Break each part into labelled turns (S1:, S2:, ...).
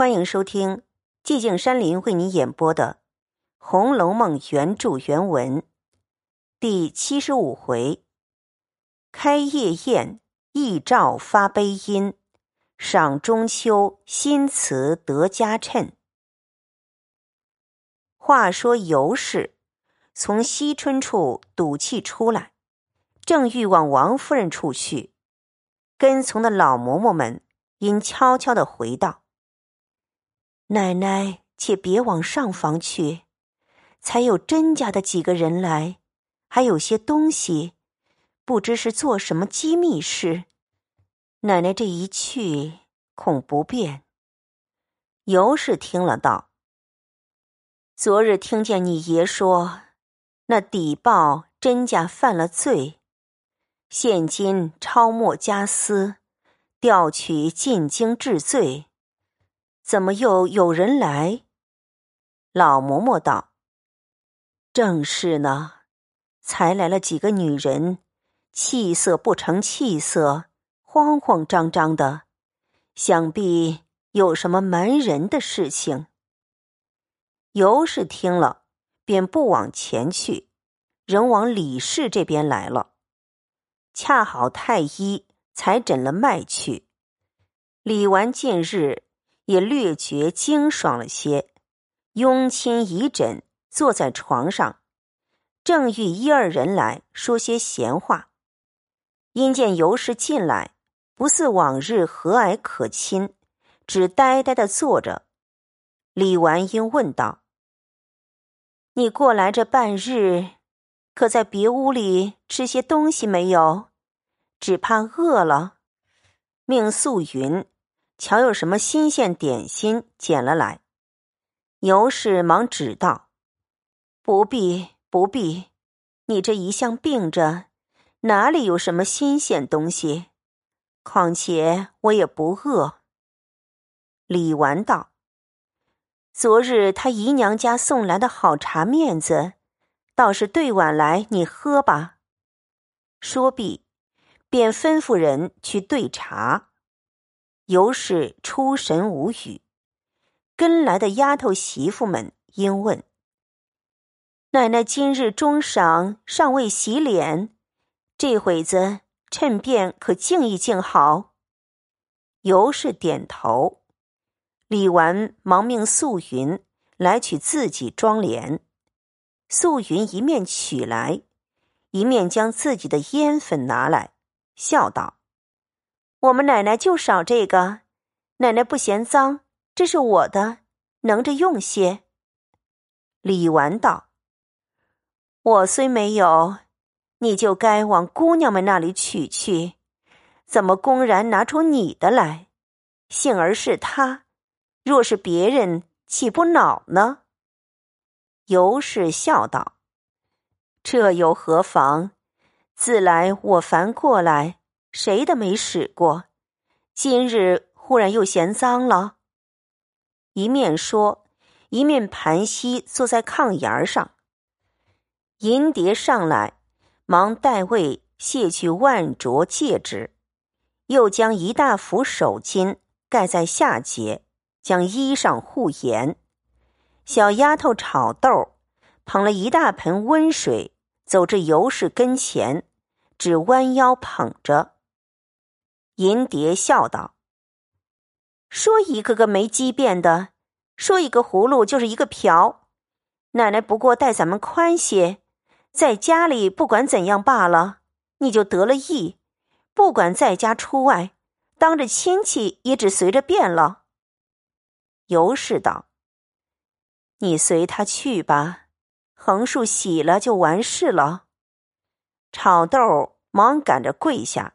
S1: 欢迎收听寂静山林为你演播的《红楼梦》原著原文第七十五回：开夜宴，忆照发悲音；赏中秋，新词得佳称。话说尤氏从惜春处赌气出来，正欲往王夫人处去，跟从的老嬷嬷们因悄悄的回道。奶奶，且别往上房去，才有甄家的几个人来，还有些东西，不知是做什么机密事。奶奶这一去，恐不便。尤氏听了道：“昨日听见你爷说，那邸报甄家犯了罪，现今抄没家私，调取进京治罪。”怎么又有人来？老嬷嬷道：“正是呢，才来了几个女人，气色不成气色，慌慌张张的，想必有什么瞒人的事情。”尤氏听了，便不往前去，仍往李氏这边来了。恰好太医才诊了脉去，李纨近日。也略觉清爽了些，拥亲一枕，坐在床上，正遇一二人来说些闲话。因见尤氏进来，不似往日和蔼可亲，只呆呆的坐着。李纨英问道：“你过来这半日，可在别屋里吃些东西没有？只怕饿了。”命素云。瞧，有什么新鲜点心捡了来？尤氏忙指道：“不必，不必，你这一向病着，哪里有什么新鲜东西？况且我也不饿。”李纨道：“昨日他姨娘家送来的好茶面子，倒是兑碗来，你喝吧。”说毕，便吩咐人去兑茶。尤氏出神无语，跟来的丫头媳妇们应问：“奶奶今日中晌尚未洗脸，这会子趁便可静一静好。”尤氏点头。李纨忙命素云来取自己妆帘，素云一面取来，一面将自己的烟粉拿来，笑道。我们奶奶就少这个，奶奶不嫌脏，这是我的，能着用些。李纨道：“我虽没有，你就该往姑娘们那里取去，怎么公然拿出你的来？幸而是他，若是别人，岂不恼呢？”尤氏笑道：“这又何妨？自来我凡过来。”谁的没使过？今日忽然又嫌脏了。一面说，一面盘膝坐在炕沿上。银蝶上来，忙代位卸去万镯戒指，又将一大幅手巾盖在下节，将衣裳护严。小丫头炒豆，捧了一大盆温水，走至尤氏跟前，只弯腰捧着。银蝶笑道：“说一个个没机变的，说一个葫芦就是一个瓢。奶奶不过待咱们宽些，在家里不管怎样罢了，你就得了意。不管在家出外，当着亲戚也只随着便了。”尤氏道：“你随他去吧，横竖洗了就完事了。”炒豆忙赶着跪下。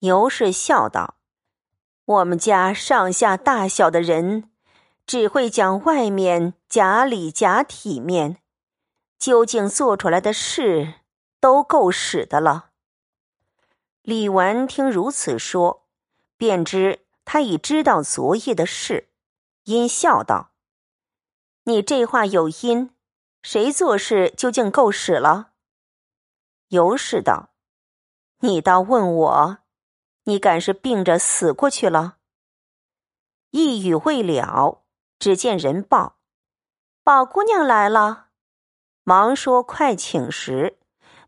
S1: 尤氏笑道：“我们家上下大小的人，只会讲外面假里假体面，究竟做出来的事都够使的了。”李纨听如此说，便知他已知道昨夜的事，因笑道：“你这话有因，谁做事究竟够使了？”尤氏道：“你倒问我。”你敢是病着死过去了？一语未了，只见人报：“宝姑娘来了。”忙说：“快请。”时，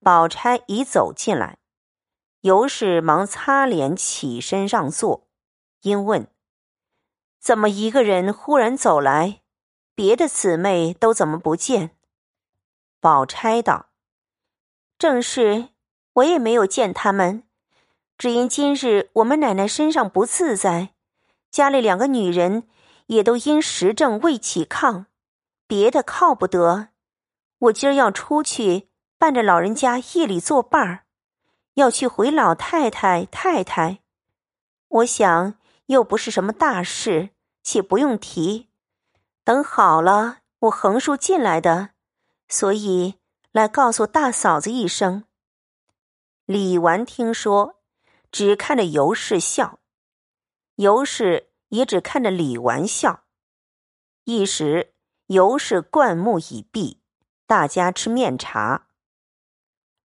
S1: 宝钗已走进来。尤氏忙擦脸起身让座，因问：“怎么一个人忽然走来？别的姊妹都怎么不见？”宝钗道：“正是，我也没有见他们，只因今日我们奶奶身上不自在，家里两个女人也都因时症未起炕，别的靠不得。我今儿要出去，伴着老人家夜里作伴儿。”要去回老太太太太，我想又不是什么大事，且不用提。等好了，我横竖进来的，所以来告诉大嫂子一声。李纨听说，只看着尤氏笑，尤氏也只看着李纨笑。一时尤氏灌木已毕，大家吃面茶。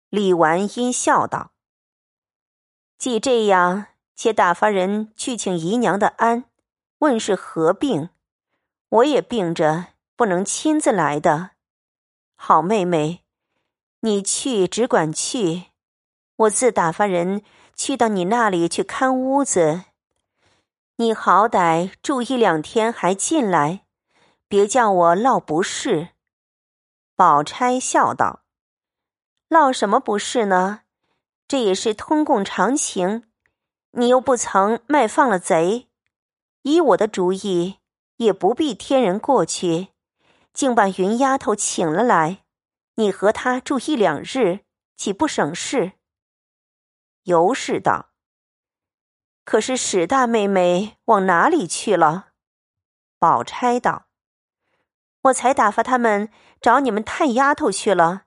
S1: 李纨因笑道。既这样，且打发人去请姨娘的安，问是何病。我也病着，不能亲自来的。好妹妹，你去只管去，我自打发人去到你那里去看屋子。你好歹住一两天，还进来，别叫我落不是。宝钗笑道：“落什么不是呢？”这也是通共常情，你又不曾卖放了贼，依我的主意，也不必天人过去，竟把云丫头请了来，你和她住一两日，岂不省事？尤氏道：“可是史大妹妹往哪里去了？”宝钗道：“我才打发他们找你们探丫头去了，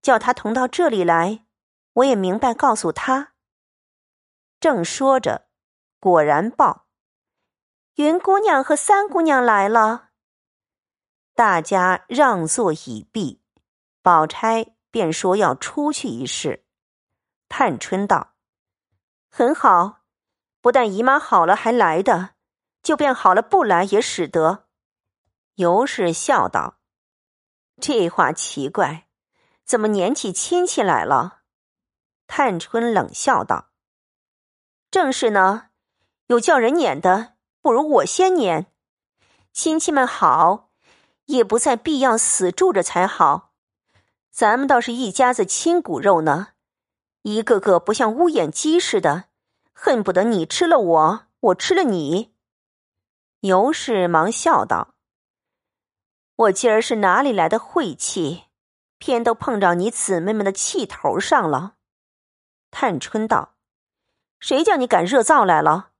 S1: 叫她同到这里来。”我也明白，告诉她。正说着，果然报：云姑娘和三姑娘来了。大家让座已毕，宝钗便说要出去一试。探春道：“很好，不但姨妈好了还来的，就便好了不来也使得。”尤氏笑道：“这话奇怪，怎么撵起亲戚来了？”探春冷笑道：“正是呢，有叫人撵的，不如我先撵。亲戚们好，也不在必要死住着才好。咱们倒是一家子亲骨肉呢，一个个不像乌眼鸡似的，恨不得你吃了我，我吃了你。”尤氏忙笑道：“我今儿是哪里来的晦气，偏都碰着你姊妹们的气头上了。”探春道：“谁叫你敢热灶来了？”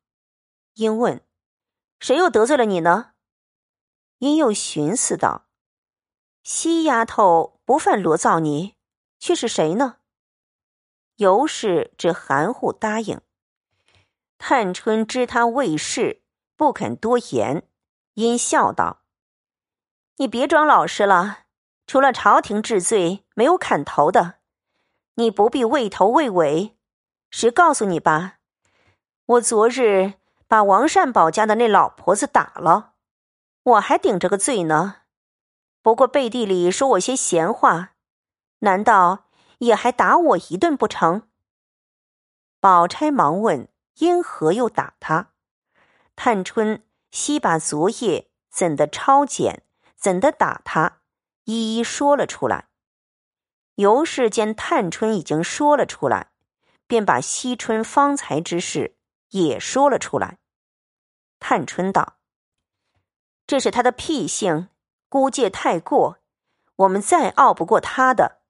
S1: 因问：“谁又得罪了你呢？”因又寻思道：“西丫头不犯罗造你，却是谁呢？”尤氏只含糊答应。探春知他未事，不肯多言，因笑道：“你别装老实了，除了朝廷治罪，没有砍头的。”你不必畏头畏尾，实告诉你吧，我昨日把王善保家的那老婆子打了，我还顶着个罪呢。不过背地里说我些闲话，难道也还打我一顿不成？宝钗忙问：因何又打他？探春悉把昨夜怎的抄检，怎的打他，一一说了出来。尤氏见探春已经说了出来，便把惜春方才之事也说了出来。探春道：“这是他的癖性，姑戒太过，我们再拗不过他的。”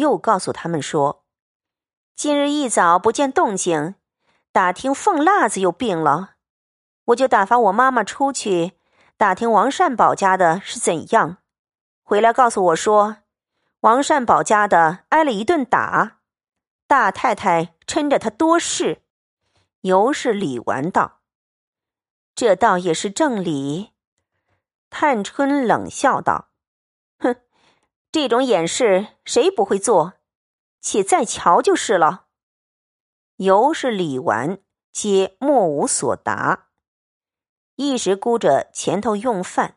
S1: 又告诉他们说：“今日一早不见动静，打听凤辣子又病了，我就打发我妈妈出去打听王善保家的是怎样，回来告诉我说。”王善保家的挨了一顿打，大太太嗔着他多事。尤氏李纨道：“这倒也是正理。”探春冷笑道：“，这种掩饰谁不会做？且再瞧就是了。”尤氏李纨皆莫无所答。一时顾着前头用饭，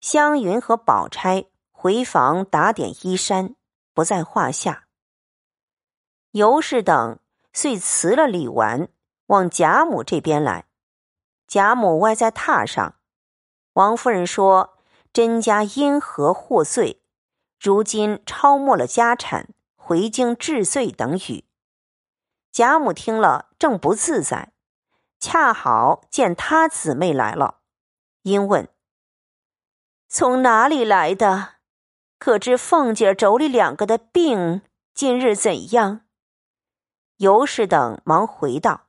S1: 湘云和宝钗回房打点衣衫，不在话下。尤氏等遂辞了李纨，往贾母这边来。贾母歪在榻上，王夫人说：“甄家因何获罪？如今抄没了家产，回京治罪等语。”贾母听了，正不自在。恰好见他姊妹来了，因问：“从哪里来的？可知凤姐妯娌两个的病今日怎样？”尤氏等忙回道：“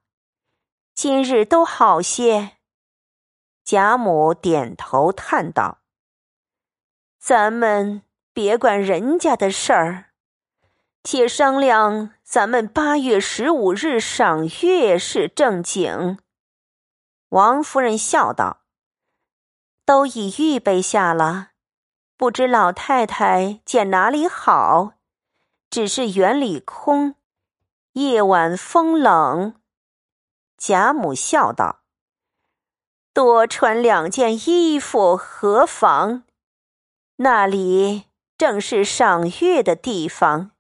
S1: 今日都好些。”贾母点头叹道：“咱们别管人家的事儿，且商量咱们八月十五日赏月是正经。”王夫人笑道：“都已预备下了，不知老太太见哪里好？只是园里空，夜晚风冷。”贾母笑道：“多穿两件衣服何妨？那里正是赏月的地方，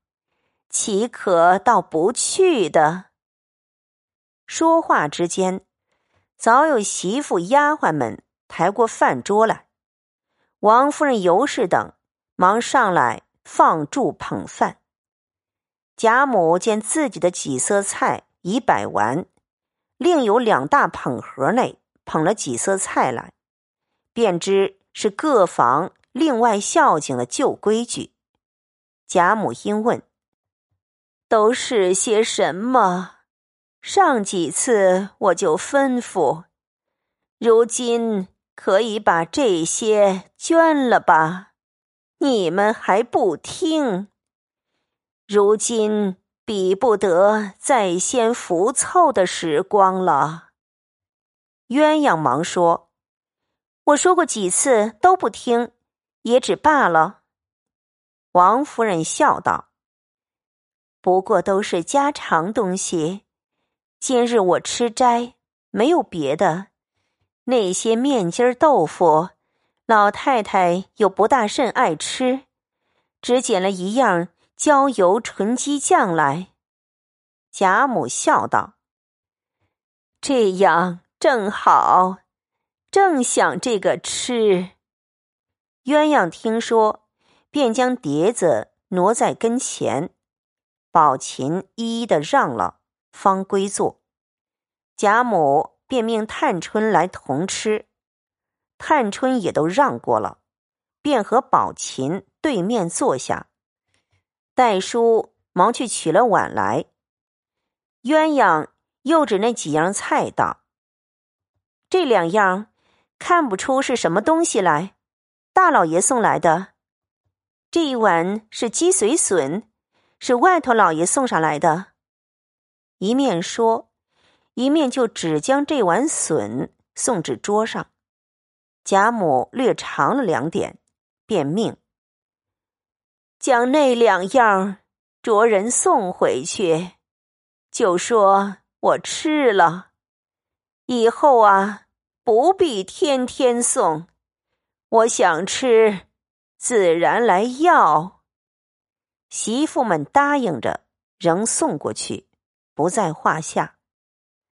S1: 岂可到不去的？”说话之间。早有媳妇、丫鬟们抬过饭桌来，王夫人、尤氏等忙上来放箸捧饭。贾母见自己的几色菜已摆完，另有两大捧盒内捧了几色菜来，便知是各房另外孝敬的旧规矩。贾母因问：“都是些什么？”上几次我就吩咐，如今可以把这些捐了吧？你们还不听？如今比不得在先浮凑的时光了。鸳鸯忙说：“我说过几次都不听，也只罢了。”王夫人笑道：“不过都是家常东西。”今日我吃斋，没有别的。那些面筋豆腐，老太太又不大甚爱吃，只捡了一样焦油纯鸡酱来。贾母笑道：“这样正好，正想这个吃。”鸳鸯听说，便将碟子挪在跟前，宝琴一一的让了。方归坐，贾母便命探春来同吃，探春也都让过了，便和宝琴对面坐下。黛叔忙去取了碗来，鸳鸯又指那几样菜道：“这两样看不出是什么东西来，大老爷送来的。这一碗是鸡髓笋，是外头老爷送上来的。”一面说，一面就只将这碗笋送至桌上。贾母略尝了两点，便命将那两样着人送回去，就说我吃了。以后啊，不必天天送，我想吃，自然来要。媳妇们答应着，仍送过去。不在话下。